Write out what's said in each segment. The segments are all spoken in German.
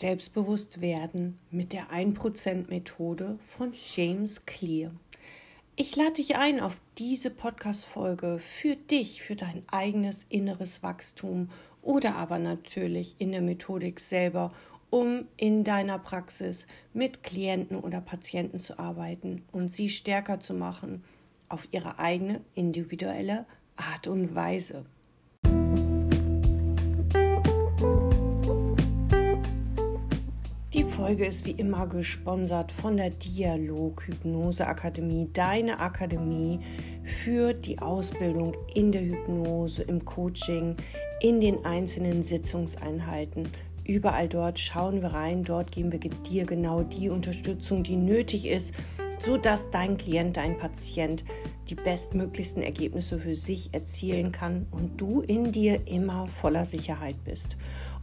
Selbstbewusst werden mit der 1% Methode von James Clear. Ich lade dich ein auf diese Podcast-Folge für dich, für dein eigenes inneres Wachstum oder aber natürlich in der Methodik selber, um in deiner Praxis mit Klienten oder Patienten zu arbeiten und sie stärker zu machen auf ihre eigene individuelle Art und Weise. Folge ist wie immer gesponsert von der Dialog Hypnose Akademie, deine Akademie für die Ausbildung in der Hypnose, im Coaching, in den einzelnen Sitzungseinheiten. Überall dort schauen wir rein, dort geben wir dir genau die Unterstützung, die nötig ist, sodass dein Klient, dein Patient die bestmöglichsten Ergebnisse für sich erzielen kann und du in dir immer voller Sicherheit bist.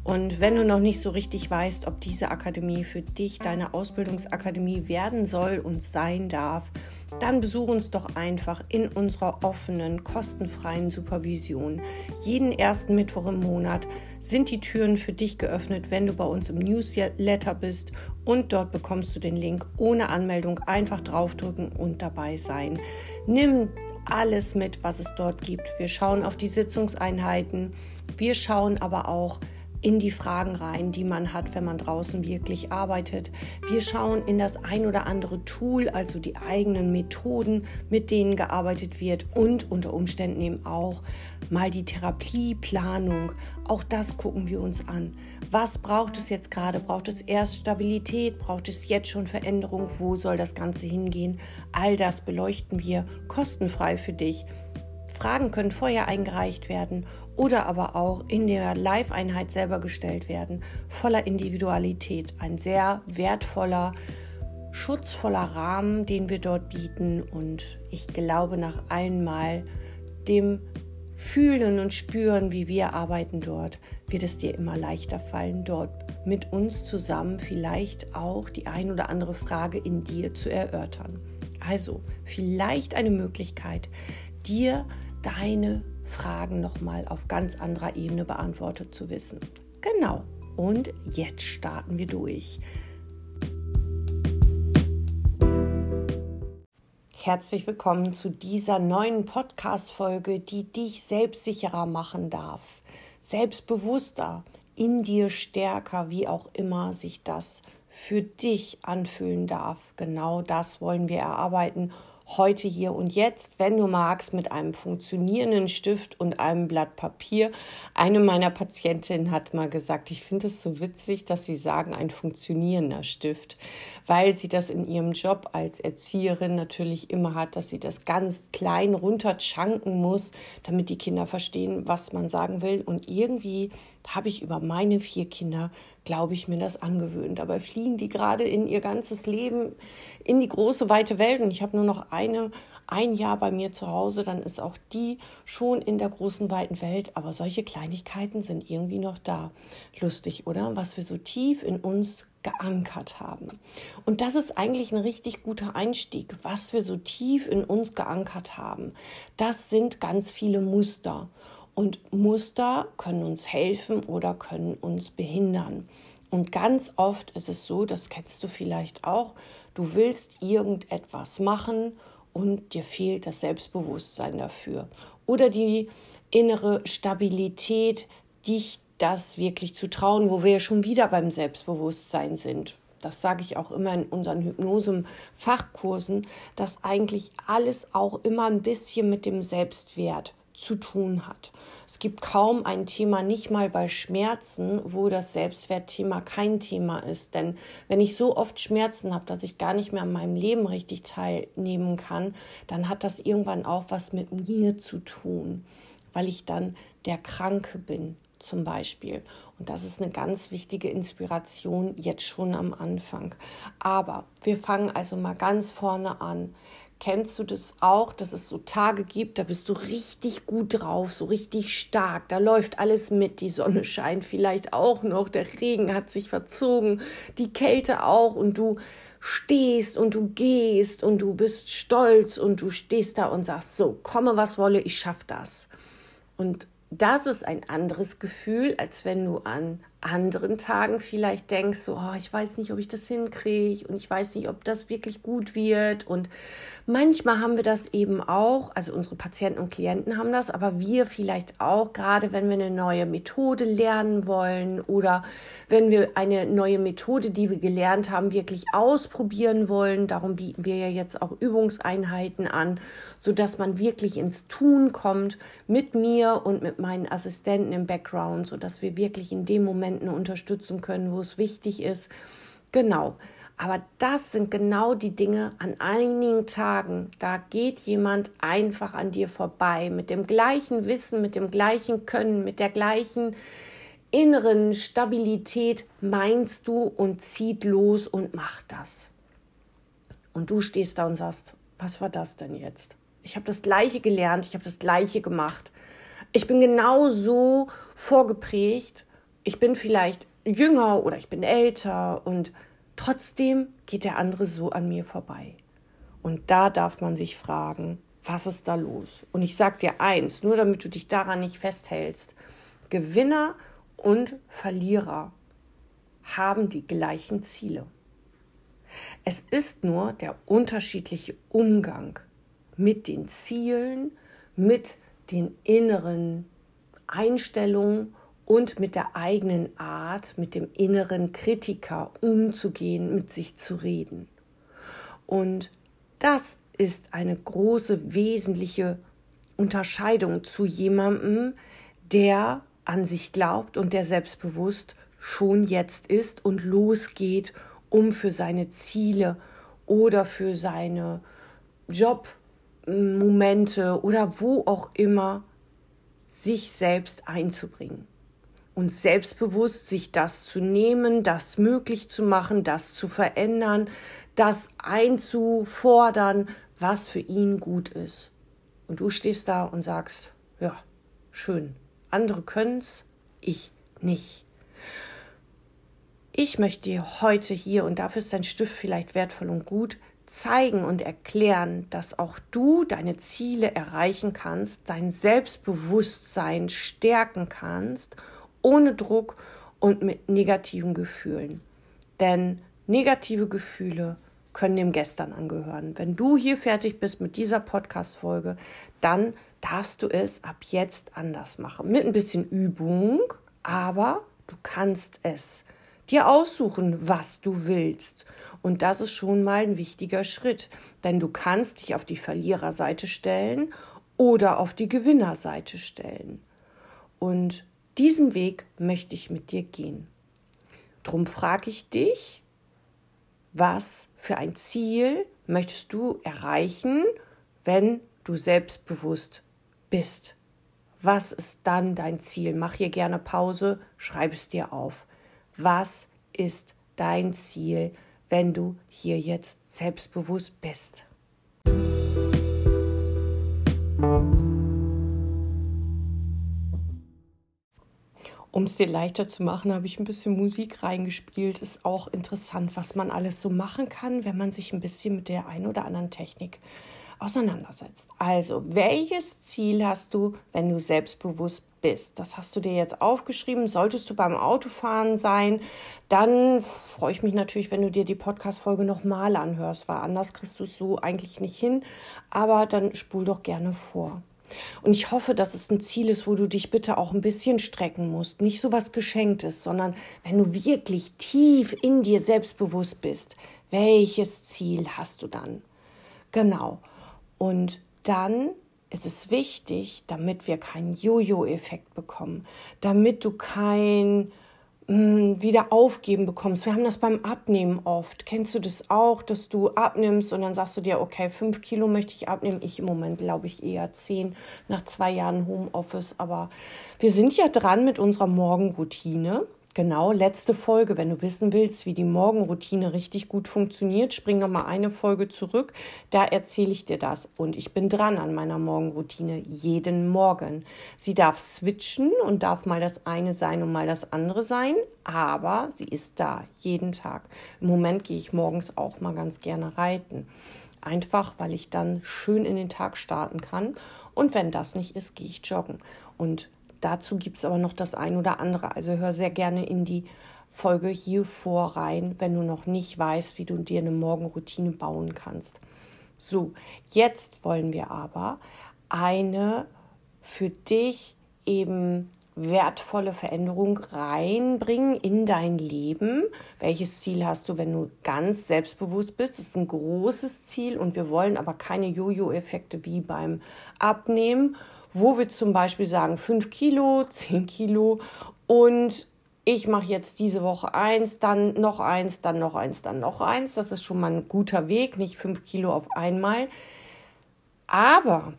Und wenn du noch nicht so richtig weißt, ob diese Akademie für dich deine Ausbildungsakademie werden soll und sein darf, dann besuch uns doch einfach in unserer offenen, kostenfreien Supervision. Jeden ersten Mittwoch im Monat sind die Türen für dich geöffnet, wenn du bei uns im Newsletter bist und dort bekommst du den Link ohne Anmeldung. Einfach draufdrücken und dabei sein. Nimm alles mit, was es dort gibt. Wir schauen auf die Sitzungseinheiten. Wir schauen aber auch, in die Fragen rein, die man hat, wenn man draußen wirklich arbeitet. Wir schauen in das ein oder andere Tool, also die eigenen Methoden, mit denen gearbeitet wird und unter Umständen eben auch mal die Therapieplanung. Auch das gucken wir uns an. Was braucht es jetzt gerade? Braucht es erst Stabilität? Braucht es jetzt schon Veränderung? Wo soll das Ganze hingehen? All das beleuchten wir kostenfrei für dich. Fragen können vorher eingereicht werden oder aber auch in der Live-Einheit selber gestellt werden, voller Individualität. Ein sehr wertvoller, schutzvoller Rahmen, den wir dort bieten. Und ich glaube, nach einmal dem Fühlen und Spüren, wie wir arbeiten dort, wird es dir immer leichter fallen, dort mit uns zusammen vielleicht auch die ein oder andere Frage in dir zu erörtern. Also vielleicht eine Möglichkeit, dir deine Fragen nochmal auf ganz anderer Ebene beantwortet zu wissen. Genau. Und jetzt starten wir durch. Herzlich willkommen zu dieser neuen Podcast-Folge, die dich selbstsicherer machen darf, selbstbewusster, in dir stärker, wie auch immer sich das für dich anfühlen darf. Genau das wollen wir erarbeiten heute, hier und jetzt, wenn du magst, mit einem funktionierenden Stift und einem Blatt Papier. Eine meiner Patientinnen hat mal gesagt, ich finde es so witzig, dass sie sagen, ein funktionierender Stift, weil sie das in ihrem Job als Erzieherin natürlich immer hat, dass sie das ganz klein runterchanken muss, damit die Kinder verstehen, was man sagen will. Und irgendwie habe ich über meine vier Kinder, glaube ich, mir das angewöhnt. Dabei fliegen die gerade in ihr ganzes Leben in die große, weite Welt. Und ich habe nur noch eine, ein Jahr bei mir zu Hause, dann ist auch die schon in der großen, weiten Welt. Aber solche Kleinigkeiten sind irgendwie noch da. Lustig, oder? Was wir so tief in uns geankert haben. Und das ist eigentlich ein richtig guter Einstieg, was wir so tief in uns geankert haben. Das sind ganz viele Muster. Und Muster können uns helfen oder können uns behindern. Und ganz oft ist es so, das kennst du vielleicht auch, du willst irgendetwas machen und dir fehlt das Selbstbewusstsein dafür. Oder die innere Stabilität, dich das wirklich zu trauen, wo wir ja schon wieder beim Selbstbewusstsein sind. Das sage ich auch immer in unseren Hypnose-Fachkursen, dass eigentlich alles auch immer ein bisschen mit dem Selbstwert zu tun hat. Es gibt kaum ein Thema, nicht mal bei Schmerzen, wo das Selbstwertthema kein Thema ist. Denn wenn ich so oft Schmerzen habe, dass ich gar nicht mehr an meinem Leben richtig teilnehmen kann, dann hat das irgendwann auch was mit mir zu tun, weil ich dann der Kranke bin zum Beispiel. Und das ist eine ganz wichtige Inspiration jetzt schon am Anfang. Aber wir fangen also mal ganz vorne an. Kennst du das auch, dass es so Tage gibt, da bist du richtig gut drauf, so richtig stark, da läuft alles mit, die Sonne scheint vielleicht auch noch, der Regen hat sich verzogen, die Kälte auch und du stehst und du gehst und du bist stolz und du stehst da und sagst, so, komme was wolle, ich schaff das. Und das ist ein anderes Gefühl, als wenn du an anderen Tagen vielleicht denkst, so, oh, ich weiß nicht, ob ich das hinkriege und ich weiß nicht, ob das wirklich gut wird. Und manchmal haben wir das eben auch, also unsere Patienten und Klienten haben das, aber wir vielleicht auch, gerade wenn wir eine neue Methode lernen wollen oder wenn wir eine neue Methode, die wir gelernt haben, wirklich ausprobieren wollen. Darum bieten wir ja jetzt auch Übungseinheiten an, sodass man wirklich ins Tun kommt mit mir und mit meinen Assistenten im Background, sodass wir wirklich in dem Moment Momenten unterstützen können, wo es wichtig ist. Genau. Aber das sind genau die Dinge an einigen Tagen. Da geht jemand einfach an dir vorbei mit dem gleichen Wissen, mit dem gleichen Können, mit der gleichen inneren Stabilität meinst du und zieht los und macht das. Und du stehst da und sagst, was war das denn jetzt? Ich habe das gleiche gelernt, ich habe das gleiche gemacht. Ich bin genau so vorgeprägt ich bin vielleicht jünger oder ich bin älter und trotzdem geht der andere so an mir vorbei. Und da darf man sich fragen, was ist da los? Und ich sage dir eins, nur damit du dich daran nicht festhältst. Gewinner und Verlierer haben die gleichen Ziele. Es ist nur der unterschiedliche Umgang mit den Zielen, mit den inneren Einstellungen und mit der eigenen Art, mit dem inneren Kritiker umzugehen, mit sich zu reden. Und das ist eine große, wesentliche Unterscheidung zu jemandem, der an sich glaubt und der selbstbewusst schon jetzt ist und losgeht, um für seine Ziele oder für seine Jobmomente oder wo auch immer sich selbst einzubringen und selbstbewusst sich das zu nehmen, das möglich zu machen, das zu verändern, das einzufordern, was für ihn gut ist. Und du stehst da und sagst, ja, schön, andere können's, ich nicht. Ich möchte dir heute hier, und dafür ist dein Stift vielleicht wertvoll und gut, zeigen und erklären, dass auch du deine Ziele erreichen kannst, dein Selbstbewusstsein stärken kannst ohne Druck und mit negativen Gefühlen. Denn negative Gefühle können dem Gestern angehören. Wenn du hier fertig bist mit dieser Podcast-Folge, dann darfst du es ab jetzt anders machen. Mit ein bisschen Übung, aber du kannst es dir aussuchen, was du willst. Und das ist schon mal ein wichtiger Schritt, denn du kannst dich auf die Verliererseite stellen oder auf die Gewinnerseite stellen. Und diesen Weg möchte ich mit dir gehen. Drum frage ich dich, was für ein Ziel möchtest du erreichen, wenn du selbstbewusst bist? Was ist dann dein Ziel? Mach hier gerne Pause, schreib es dir auf. Was ist dein Ziel, wenn du hier jetzt selbstbewusst bist? Um es dir leichter zu machen, habe ich ein bisschen Musik reingespielt. Ist auch interessant, was man alles so machen kann, wenn man sich ein bisschen mit der einen oder anderen Technik auseinandersetzt. Also, welches Ziel hast du, wenn du selbstbewusst bist? Das hast du dir jetzt aufgeschrieben. Solltest du beim Autofahren sein, dann freue ich mich natürlich, wenn du dir die Podcast-Folge nochmal anhörst, weil anders kriegst du es so eigentlich nicht hin. Aber dann spul doch gerne vor. Und ich hoffe, dass es ein Ziel ist, wo du dich bitte auch ein bisschen strecken musst. Nicht so was Geschenktes, sondern wenn du wirklich tief in dir selbstbewusst bist, welches Ziel hast du dann? Genau. Und dann ist es wichtig, damit wir keinen Jojo-Effekt bekommen, damit du kein wieder aufgeben bekommst. Wir haben das beim Abnehmen oft. Kennst du das auch, dass du abnimmst und dann sagst du dir, okay, fünf Kilo möchte ich abnehmen. Ich im Moment glaube ich eher zehn nach zwei Jahren Homeoffice. Aber wir sind ja dran mit unserer Morgenroutine. Genau, letzte Folge. Wenn du wissen willst, wie die Morgenroutine richtig gut funktioniert, spring noch mal eine Folge zurück. Da erzähle ich dir das. Und ich bin dran an meiner Morgenroutine jeden Morgen. Sie darf switchen und darf mal das eine sein und mal das andere sein. Aber sie ist da jeden Tag. Im Moment gehe ich morgens auch mal ganz gerne reiten. Einfach, weil ich dann schön in den Tag starten kann. Und wenn das nicht ist, gehe ich joggen. Und dazu gibt es aber noch das ein oder andere. Also hör sehr gerne in die Folge hier vor rein, wenn du noch nicht weißt, wie du dir eine Morgenroutine bauen kannst. So, jetzt wollen wir aber eine für dich eben wertvolle Veränderung reinbringen in dein Leben. Welches Ziel hast du, wenn du ganz selbstbewusst bist? Das ist ein großes Ziel und wir wollen aber keine Jojo-Effekte wie beim Abnehmen, wo wir zum Beispiel sagen 5 Kilo, 10 Kilo und ich mache jetzt diese Woche eins, dann noch eins, dann noch eins, dann noch eins. Das ist schon mal ein guter Weg, nicht 5 Kilo auf einmal. Aber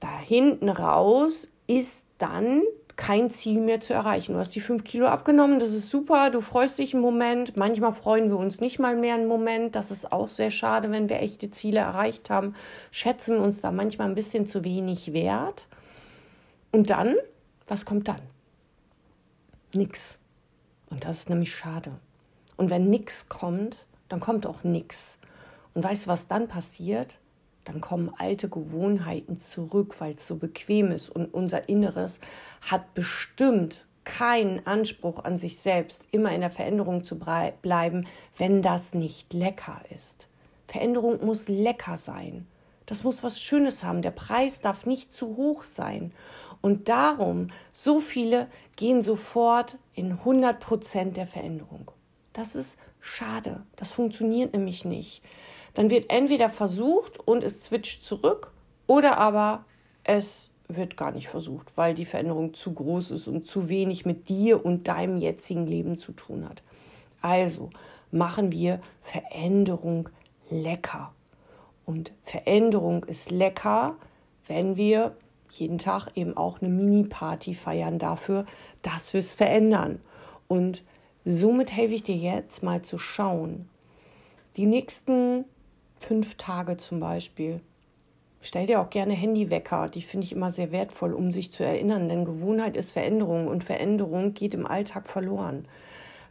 da hinten raus ist dann kein Ziel mehr zu erreichen. Du hast die fünf Kilo abgenommen, das ist super, du freust dich einen Moment. Manchmal freuen wir uns nicht mal mehr einen Moment. Das ist auch sehr schade, wenn wir echte Ziele erreicht haben. Schätzen wir uns da manchmal ein bisschen zu wenig wert. Und dann, was kommt dann? Nix. Und das ist nämlich schade. Und wenn nix kommt, dann kommt auch nix. Und weißt du, was dann passiert? dann kommen alte Gewohnheiten zurück, weil es so bequem ist. Und unser Inneres hat bestimmt keinen Anspruch an sich selbst, immer in der Veränderung zu bleiben, wenn das nicht lecker ist. Veränderung muss lecker sein. Das muss was Schönes haben. Der Preis darf nicht zu hoch sein. Und darum, so viele gehen sofort in 100 Prozent der Veränderung. Das ist schade. Das funktioniert nämlich nicht dann wird entweder versucht und es switcht zurück oder aber es wird gar nicht versucht, weil die Veränderung zu groß ist und zu wenig mit dir und deinem jetzigen Leben zu tun hat. Also machen wir Veränderung lecker. Und Veränderung ist lecker, wenn wir jeden Tag eben auch eine Mini-Party feiern dafür, dass wir es verändern. Und somit helfe ich dir jetzt mal zu schauen. Die nächsten fünf Tage zum Beispiel. Stell dir auch gerne Handywecker, die finde ich immer sehr wertvoll, um sich zu erinnern, denn Gewohnheit ist Veränderung und Veränderung geht im Alltag verloren.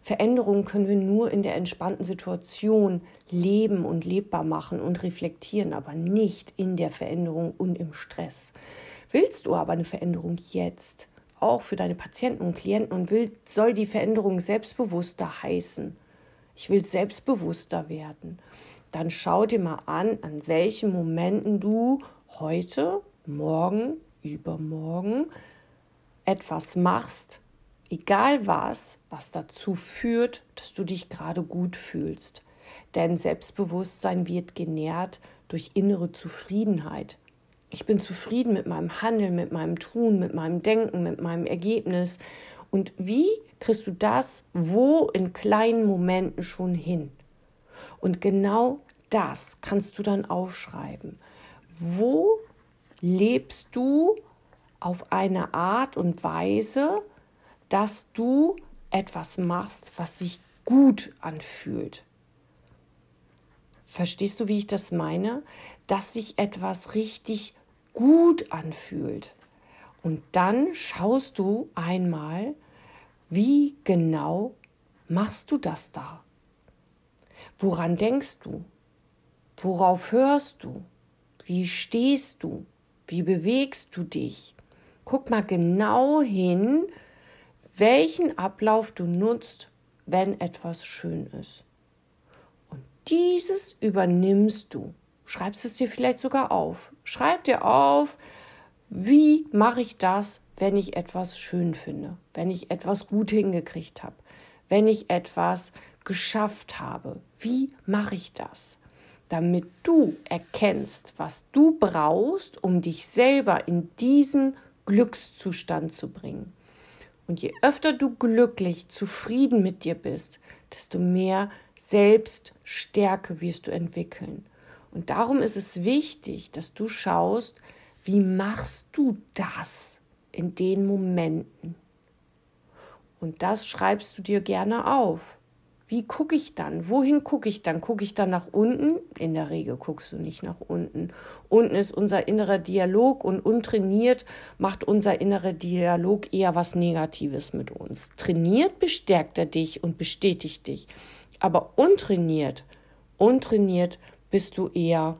Veränderung können wir nur in der entspannten Situation leben und lebbar machen und reflektieren, aber nicht in der Veränderung und im Stress. Willst du aber eine Veränderung jetzt, auch für deine Patienten und Klienten und will, soll die Veränderung selbstbewusster heißen? Ich will selbstbewusster werden dann schau dir mal an, an welchen Momenten du heute, morgen, übermorgen etwas machst, egal was, was dazu führt, dass du dich gerade gut fühlst. Denn Selbstbewusstsein wird genährt durch innere Zufriedenheit. Ich bin zufrieden mit meinem Handeln, mit meinem Tun, mit meinem Denken, mit meinem Ergebnis. Und wie kriegst du das wo in kleinen Momenten schon hin? Und genau das kannst du dann aufschreiben. Wo lebst du auf eine Art und Weise, dass du etwas machst, was sich gut anfühlt? Verstehst du, wie ich das meine? Dass sich etwas richtig gut anfühlt. Und dann schaust du einmal, wie genau machst du das da? Woran denkst du? Worauf hörst du? Wie stehst du? Wie bewegst du dich? Guck mal genau hin, welchen Ablauf du nutzt, wenn etwas schön ist. Und dieses übernimmst du. Schreibst es dir vielleicht sogar auf. Schreib dir auf, wie mache ich das, wenn ich etwas schön finde, wenn ich etwas gut hingekriegt habe, wenn ich etwas geschafft habe. Wie mache ich das? Damit du erkennst, was du brauchst, um dich selber in diesen Glückszustand zu bringen. Und je öfter du glücklich, zufrieden mit dir bist, desto mehr Selbststärke wirst du entwickeln. Und darum ist es wichtig, dass du schaust, wie machst du das in den Momenten. Und das schreibst du dir gerne auf. Wie gucke ich dann? Wohin gucke ich dann? Gucke ich dann nach unten? In der Regel guckst du nicht nach unten. Unten ist unser innerer Dialog und untrainiert macht unser innerer Dialog eher was Negatives mit uns. Trainiert bestärkt er dich und bestätigt dich. Aber untrainiert, untrainiert bist du eher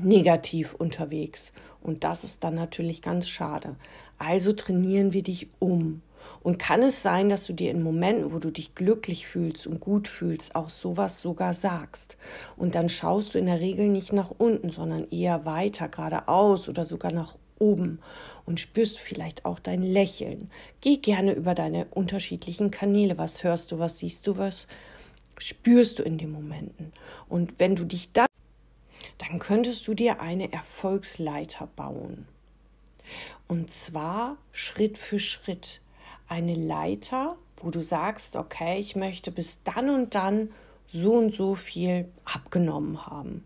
negativ unterwegs. Und das ist dann natürlich ganz schade. Also trainieren wir dich um. Und kann es sein, dass du dir in Momenten, wo du dich glücklich fühlst und gut fühlst, auch sowas sogar sagst? Und dann schaust du in der Regel nicht nach unten, sondern eher weiter, geradeaus oder sogar nach oben und spürst vielleicht auch dein Lächeln. Geh gerne über deine unterschiedlichen Kanäle. Was hörst du, was siehst du, was spürst du in den Momenten? Und wenn du dich dann, dann könntest du dir eine Erfolgsleiter bauen. Und zwar Schritt für Schritt eine Leiter, wo du sagst, okay, ich möchte bis dann und dann so und so viel abgenommen haben.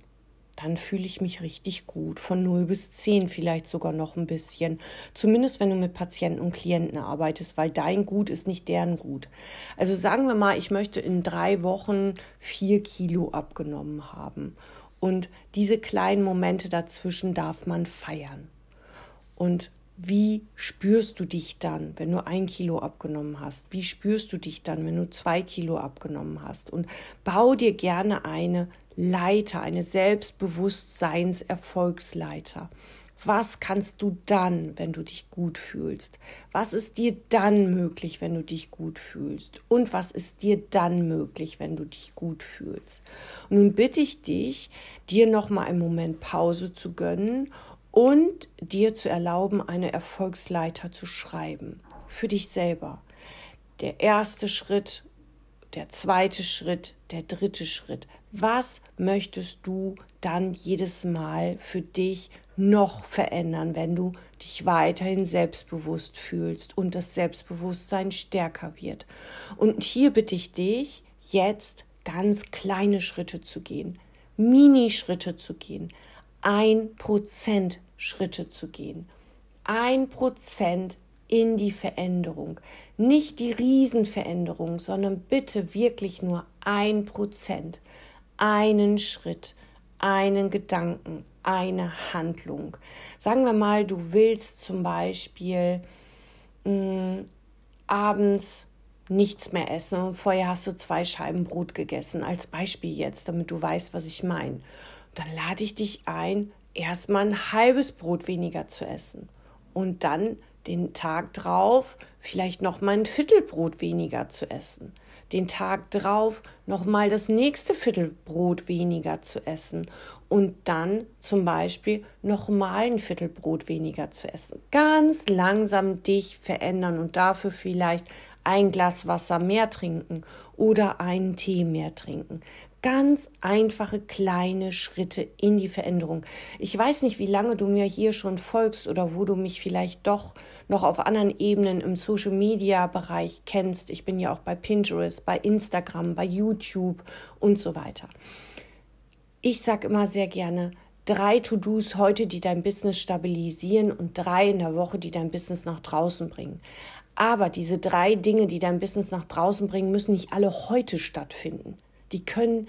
Dann fühle ich mich richtig gut. Von 0 bis 10 vielleicht sogar noch ein bisschen. Zumindest wenn du mit Patienten und Klienten arbeitest, weil dein Gut ist nicht deren Gut. Also sagen wir mal, ich möchte in drei Wochen vier Kilo abgenommen haben. Und diese kleinen Momente dazwischen darf man feiern. Und wie spürst du dich dann, wenn du ein Kilo abgenommen hast? Wie spürst du dich dann, wenn du zwei Kilo abgenommen hast? Und bau dir gerne eine Leiter, eine Selbstbewusstseinserfolgsleiter. Was kannst du dann, wenn du dich gut fühlst? Was ist dir dann möglich, wenn du dich gut fühlst? Und was ist dir dann möglich, wenn du dich gut fühlst? Und nun bitte ich dich, dir noch mal einen Moment Pause zu gönnen und dir zu erlauben, eine Erfolgsleiter zu schreiben. Für dich selber. Der erste Schritt, der zweite Schritt, der dritte Schritt. Was möchtest du dann jedes Mal für dich noch verändern, wenn du dich weiterhin selbstbewusst fühlst und das Selbstbewusstsein stärker wird? Und hier bitte ich dich, jetzt ganz kleine Schritte zu gehen, Mini-Schritte zu gehen, ein Prozent Schritte zu gehen. Ein Prozent in die Veränderung. Nicht die Riesenveränderung, sondern bitte wirklich nur ein Prozent. Einen Schritt, einen Gedanken, eine Handlung. Sagen wir mal, du willst zum Beispiel mh, mm, abends nichts mehr essen und vorher hast du zwei Scheiben Brot gegessen, als Beispiel jetzt, damit du weißt, was ich meine. Dann lade ich dich ein, erstmal ein halbes Brot weniger zu essen und dann den Tag drauf vielleicht noch mal ein Viertelbrot weniger zu essen. Den Tag drauf noch mal das nächste Viertelbrot weniger zu essen und dann zum Beispiel noch mal ein Viertelbrot weniger zu essen. Ganz langsam dich verändern und dafür vielleicht ein Glas Wasser mehr trinken oder einen Tee mehr trinken ganz einfache kleine Schritte in die Veränderung. Ich weiß nicht, wie lange du mir hier schon folgst oder wo du mich vielleicht doch noch auf anderen Ebenen im Social Media Bereich kennst. Ich bin ja auch bei Pinterest, bei Instagram, bei YouTube und so weiter. Ich sage immer sehr gerne, drei To-Dos heute, die dein Business stabilisieren und drei in der Woche, die dein Business nach draußen bringen. Aber diese drei Dinge, die dein Business nach draußen bringen, müssen nicht alle heute stattfinden. Die können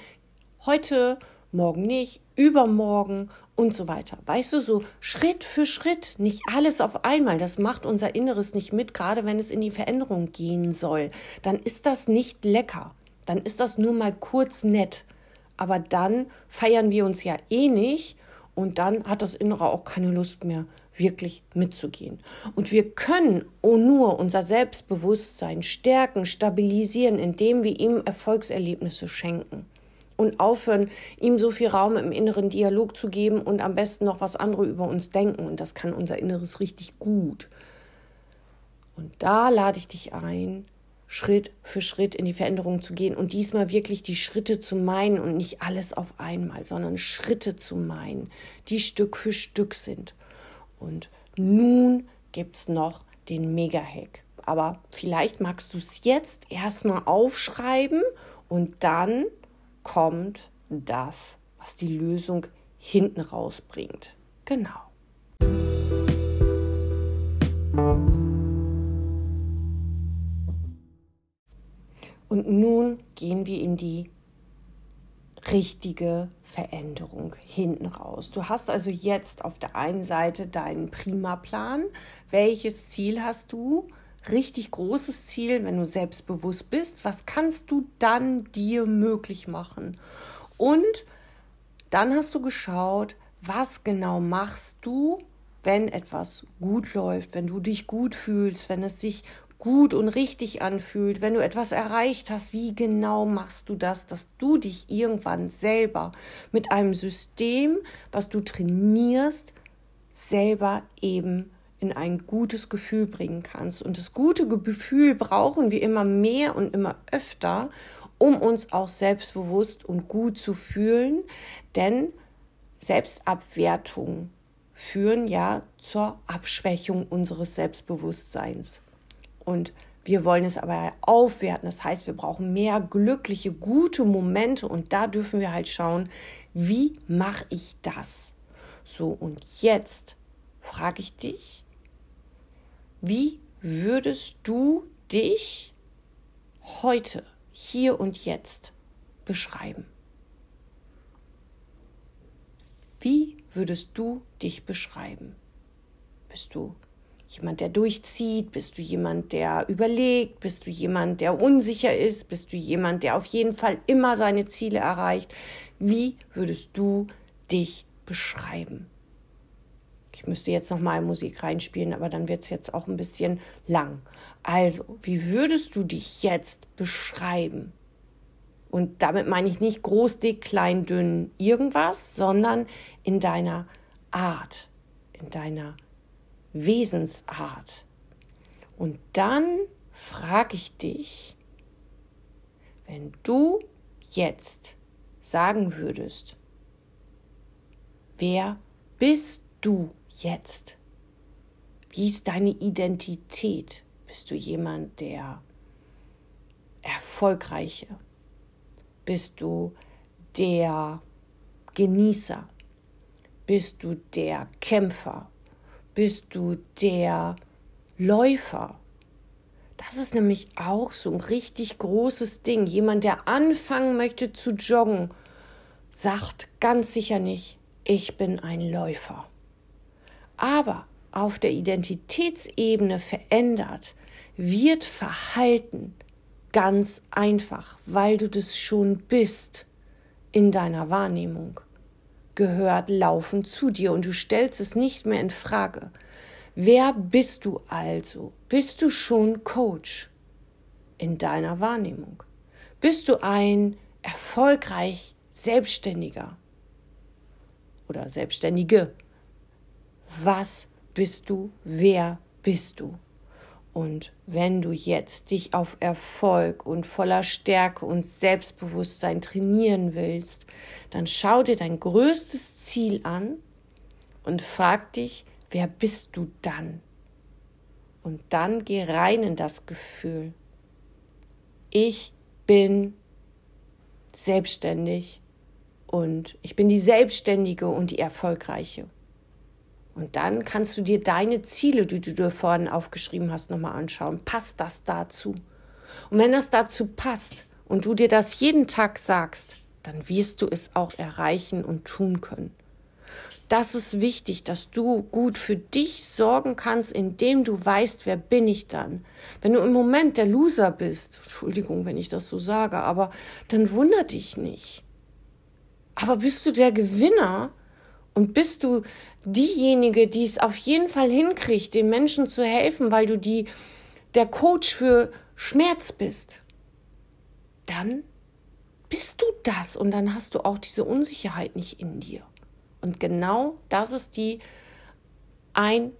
heute, morgen nicht, übermorgen und so weiter. Weißt du, so Schritt für Schritt, nicht alles auf einmal. Das macht unser Inneres nicht mit, gerade wenn es in die Veränderung gehen soll. Dann ist das nicht lecker. Dann ist das nur mal kurz nett. Aber dann feiern wir uns ja eh nicht und dann hat das Innere auch keine Lust mehr, wirklich mitzugehen. Und wir können nur unser Selbstbewusstsein stärken, stabilisieren, indem wir ihm Erfolgserlebnisse schenken. Und aufhören, ihm so viel Raum im inneren Dialog zu geben und am besten noch was andere über uns denken. Und das kann unser Inneres richtig gut. Und da lade ich dich ein, Schritt für Schritt in die Veränderung zu gehen und diesmal wirklich die Schritte zu meinen und nicht alles auf einmal, sondern Schritte zu meinen, die Stück für Stück sind. Und nun gibt es noch den Mega-Hack. Aber vielleicht magst du es jetzt erstmal aufschreiben und dann kommt das, was die Lösung hinten rausbringt. Genau. Und nun gehen wir in die richtige Veränderung hinten raus. Du hast also jetzt auf der einen Seite deinen Primaplan. Welches Ziel hast du? Richtig großes Ziel, wenn du selbstbewusst bist. Was kannst du dann dir möglich machen? Und dann hast du geschaut, was genau machst du, wenn etwas gut läuft, wenn du dich gut fühlst, wenn es sich gut und richtig anfühlt, wenn du etwas erreicht hast, wie genau machst du das, dass du dich irgendwann selber mit einem System, was du trainierst, selber eben in ein gutes Gefühl bringen kannst. Und das gute Gefühl brauchen wir immer mehr und immer öfter, um uns auch selbstbewusst und gut zu fühlen, denn Selbstabwertung führen ja zur Abschwächung unseres Selbstbewusstseins. Und wir wollen es aber aufwerten. Das heißt, wir brauchen mehr glückliche, gute Momente und da dürfen wir halt schauen, wie mache ich das? So, und jetzt frage ich dich, wie würdest du dich heute, hier und jetzt beschreiben? Wie würdest du dich beschreiben? Bist du jemand, der durchzieht? Bist du jemand, der überlegt? Bist du jemand, der unsicher ist? Bist du jemand, der auf jeden Fall immer seine Ziele erreicht? Wie würdest du dich beschreiben? Ich müsste jetzt noch mal Musik reinspielen, aber dann wird es jetzt auch ein bisschen lang. Also, wie würdest du dich jetzt beschreiben? Und damit meine ich nicht groß, dick, klein, dünn, irgendwas, sondern in deiner Art, in deiner Wesensart. Und dann frage ich dich, wenn du jetzt sagen würdest, wer bist du jetzt? Wie ist deine Identität? Bist du jemand, der erfolgreiche? Bist du der Genießer? Bist du der Kämpfer? Bist du der Läufer? Das ist nämlich auch so ein richtig großes Ding. Jemand, der anfangen möchte zu joggen, sagt ganz sicher nicht, ich bin ein Läufer aber auf der Identitätsebene verändert, wird Verhalten ganz einfach, weil du das schon bist in deiner Wahrnehmung. Gehört Laufen zu dir und du stellst es nicht mehr in Frage. Wer bist du also? Bist du schon Coach in deiner Wahrnehmung? Bist du ein erfolgreich Selbstständiger oder Selbstständige? was bist du, wer bist du. Und wenn du jetzt dich auf Erfolg und voller Stärke und Selbstbewusstsein trainieren willst, dann schau dir dein größtes Ziel an und frag dich, wer bist du dann? Und dann geh rein in das Gefühl. Ich bin selbstständig und ich bin die Selbstständige und die Erfolgreiche. Und dann kannst du dir deine Ziele, die du dir vorhin aufgeschrieben hast, nochmal anschauen. Passt das dazu? Und wenn das dazu passt und du dir das jeden Tag sagst, dann wirst du es auch erreichen und tun können. Das ist wichtig, dass du gut für dich sorgen kannst, indem du weißt, wer bin ich dann. Wenn du im Moment der Loser bist, Entschuldigung, wenn ich das so sage, aber dann wunder dich nicht. Aber bist du der Gewinner, und bist du diejenige, die es auf jeden Fall hinkriegt, den Menschen zu helfen, weil du die, der Coach für Schmerz bist, dann bist du das und dann hast du auch diese Unsicherheit nicht in dir. Und genau das ist die 1%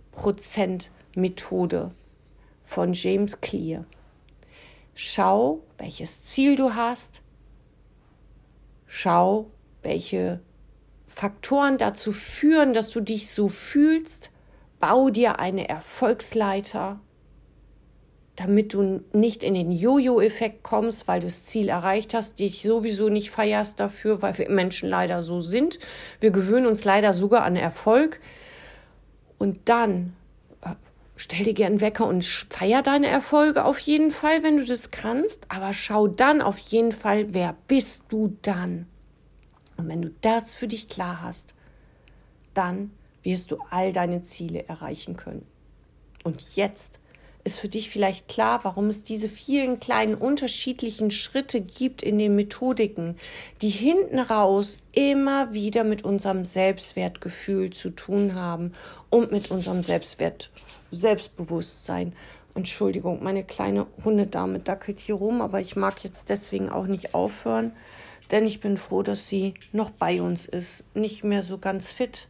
Methode von James Clear. Schau, welches Ziel du hast. Schau, welche Faktoren dazu führen, dass du dich so fühlst. Bau dir eine Erfolgsleiter, damit du nicht in den Jojo-Effekt kommst, weil du das Ziel erreicht hast, dich sowieso nicht feierst dafür, weil wir Menschen leider so sind. Wir gewöhnen uns leider sogar an Erfolg. Und dann äh, stell dir gern Wecker und feier deine Erfolge auf jeden Fall, wenn du das kannst. Aber schau dann auf jeden Fall, wer bist du dann? Und wenn du das für dich klar hast, dann wirst du all deine Ziele erreichen können. Und jetzt ist für dich vielleicht klar, warum es diese vielen kleinen unterschiedlichen Schritte gibt in den Methodiken, die hinten raus immer wieder mit unserem Selbstwertgefühl zu tun haben und mit unserem Selbstwert, Selbstbewusstsein. Entschuldigung, meine kleine Hundedame dackelt hier rum, aber ich mag jetzt deswegen auch nicht aufhören, denn ich bin froh, dass sie noch bei uns ist. Nicht mehr so ganz fit,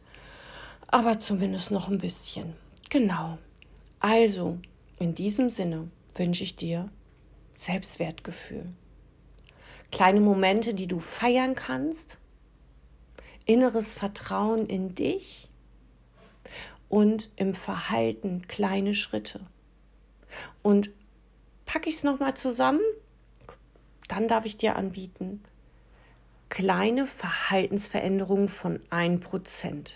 aber zumindest noch ein bisschen. Genau. Also, in diesem Sinne wünsche ich dir Selbstwertgefühl. Kleine Momente, die du feiern kannst, inneres Vertrauen in dich und im Verhalten kleine Schritte. Und packe ich es nochmal zusammen, dann darf ich dir anbieten, kleine Verhaltensveränderungen von 1%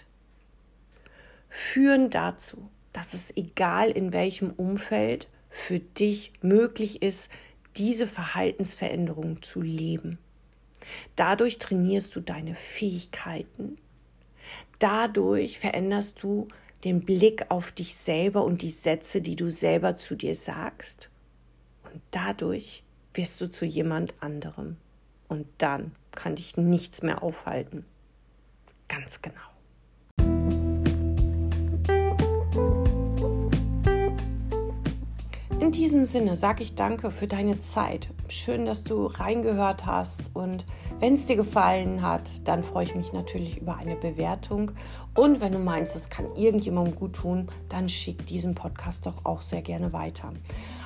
führen dazu, dass es egal in welchem Umfeld für dich möglich ist, diese Verhaltensveränderung zu leben. Dadurch trainierst du deine Fähigkeiten. Dadurch veränderst du den Blick auf dich selber und die Sätze, die du selber zu dir sagst. Und dadurch wirst du zu jemand anderem. Und dann kann dich nichts mehr aufhalten. Ganz genau. In diesem Sinne sage ich danke für deine Zeit. Schön, dass du reingehört hast. Und wenn es dir gefallen hat, dann freue ich mich natürlich über eine Bewertung. Und wenn du meinst, es kann irgendjemandem gut tun, dann schick diesen Podcast doch auch sehr gerne weiter.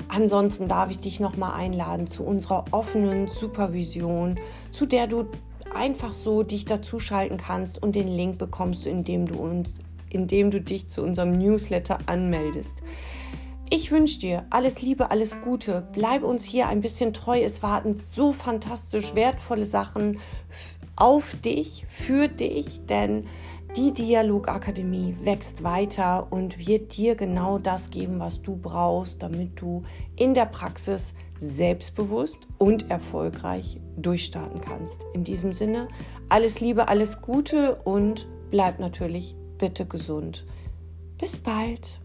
Ansonsten darf ich dich nochmal einladen zu unserer offenen Supervision, zu der du einfach so dich dazuschalten kannst und den Link bekommst indem du uns, indem du dich zu unserem Newsletter anmeldest. Ich wünsche dir alles Liebe, alles Gute. Bleib uns hier ein bisschen treu. Es warten so fantastisch wertvolle Sachen auf dich, für dich, denn die Dialogakademie wächst weiter und wird dir genau das geben, was du brauchst, damit du in der Praxis selbstbewusst und erfolgreich durchstarten kannst. In diesem Sinne, alles Liebe, alles Gute und bleib natürlich bitte gesund. Bis bald.